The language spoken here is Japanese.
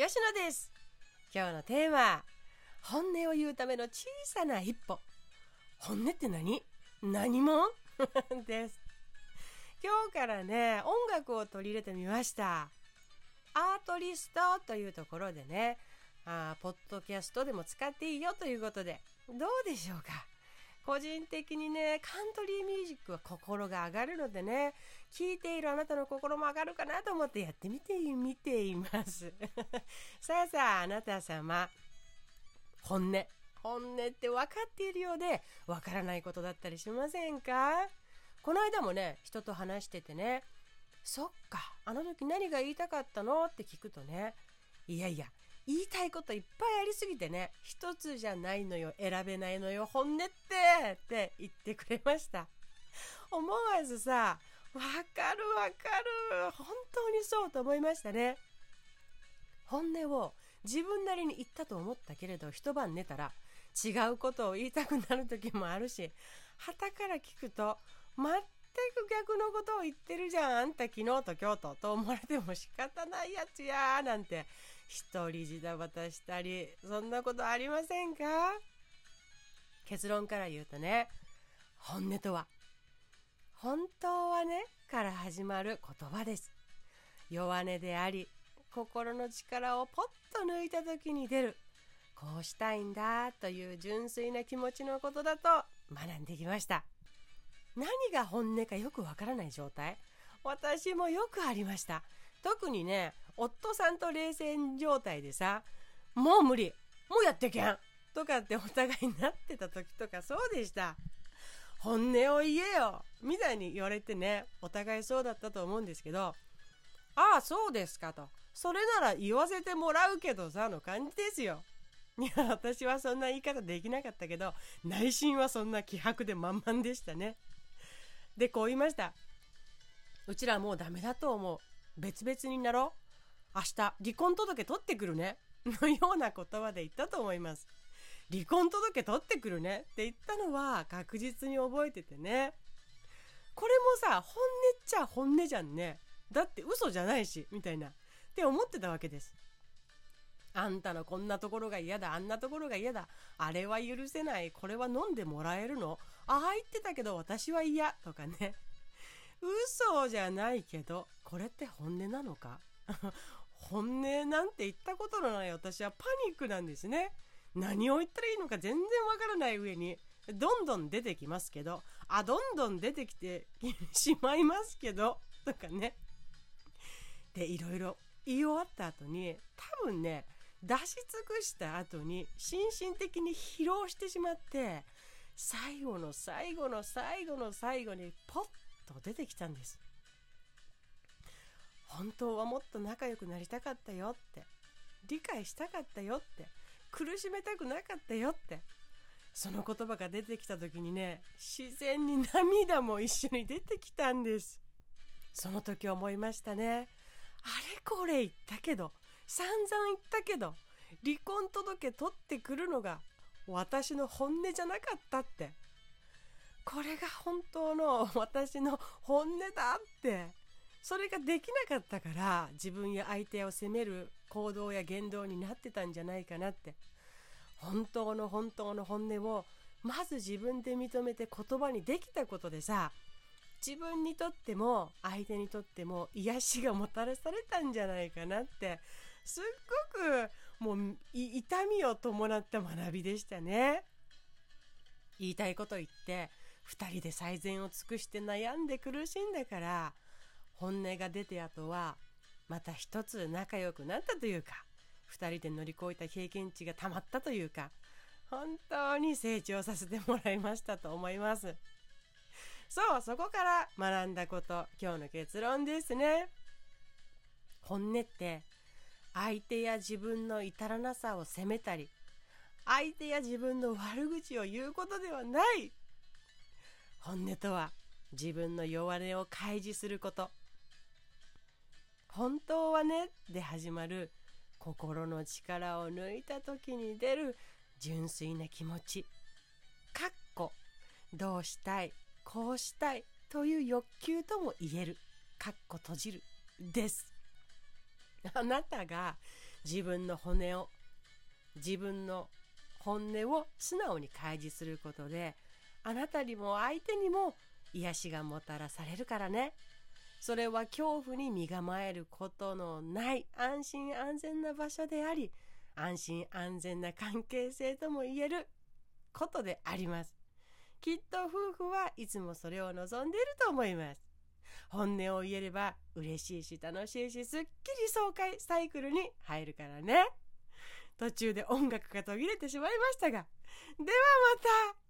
吉野です。今日のテーマ本音を言うための小さな一歩。本音って何？何も？です。今日からね音楽を取り入れてみました。アートリストというところでねあポッドキャストでも使っていいよということでどうでしょうか？個人的にねカントリーミュージックは心が上がるのでね聞いているあなたの心も上がるかなと思ってやってみてみています。さあさああなた様本音本音って分かっているようで分からないことだったりしませんか？この間もね人と話しててねそっかあの時何が言いたかったの？って聞くとねいやいや言いたいこといっぱいありすぎてね。一つじゃないのよ。選べないのよ。本音ってって言ってくれました。思わずさわかるわかる。本当にそうと思いましたね。本音を自分なりに言ったと思ったけれど一晩寝たら違うことを言いたくなる時もあるし旗から聞くと全く逆のことを言ってるじゃん。あんた昨日と今日とと思われても仕方ないやつやなんて一人じだばたしたりそんなことありませんか？結論から言うとね本音とは本当はねから始まる言葉です。弱音であり心の力をポッと抜いた時に出るこうしたいんだという純粋な気持ちのことだと学んできました。何が本音かよくわからない状態。私もよくありました。特にね夫さんと冷戦状態でさもう無理もうやってけんとかってお互いになってた時とかそうでした。本音を言えよみたいに言われてねお互いそうだったと思うんですけどああそうですかと。それなら言わせてもらうけどさの感じですよ。いや私はそんな言い方できなかったけど内心はそんな気迫で満々でしたね。でこう言いました。うちらもうダメだと思う。別々になろう。明日離婚届取ってくるね。のような言葉で言ったと思います。離婚届取ってくるね。って言ったのは確実に覚えててね。これもさ本音っちゃ本音じゃんね。だって嘘じゃないしみたいな。って思ってたわけです。あんたのこんなところが嫌だ。あんなところが嫌だ。あれは許せない。これは飲んでもらえるの。ああ言ってたけど私は嫌。とかね。嘘じゃないけどこれって本音なのか？本音なんて言ったことのない私はパニックなんですね。何を言ったらいいのか全然わからない上にどんどん出てきますけどあどんどん出てきてしまいますけどとかね。でいろいろ言い終わった後に多分ね出し尽くした後に心身的に疲労してしまって最後の最後の最後の最後にポッと出てきたんです。本当はもっと仲良くなりたかったよって。理解したかったよって。苦しめたくなかったよって。その言葉が出てきた時にね自然に涙も一緒に出てきたんです。その時思いましたね。あれこれ言ったけど散々言ったけど離婚届取ってくるのが私の本音じゃなかったって。これが本当の私の本音だって。それができなかったから自分や相手を責める行動や言動になってたんじゃないかなって。本当の本当の本音をまず自分で認めて言葉にできたことでさ自分にとっても相手にとっても癒しがもたらされたんじゃないかなって。すっごくもう痛みを伴った学びでしたね。言いたいこと言って2人で最善を尽くして悩んで苦しんだから本音が出て後はまた一つ仲良くなったというか2人で乗り越えた経験値がたまったというか本当に成長させてもらいましたと思います。そうそこから学んだこと今日の結論ですね。本音って相手や自分の至らなさを責めたり相手や自分の悪口を言うことではない。本音とは自分の弱音を開示すること。本当はねで始まる心の力を抜いた時に出る純粋な気持ち。かっこどうしたいこうしたいという欲求とも言える。かっこ閉じるです。あなたが自分の骨を自分の本音を素直に開示することであなたにも相手にも癒しがもたらされるからね。それは恐怖に身構えることのない安心安全な場所であり安心安全な関係性とも言えることであります。きっと夫婦はいつもそれを望んでいると思います。本音を言えれば嬉しいし楽しいしすっきり爽快サイクルに入るからね。途中で音楽が途切れてしまいましたが。ではまた。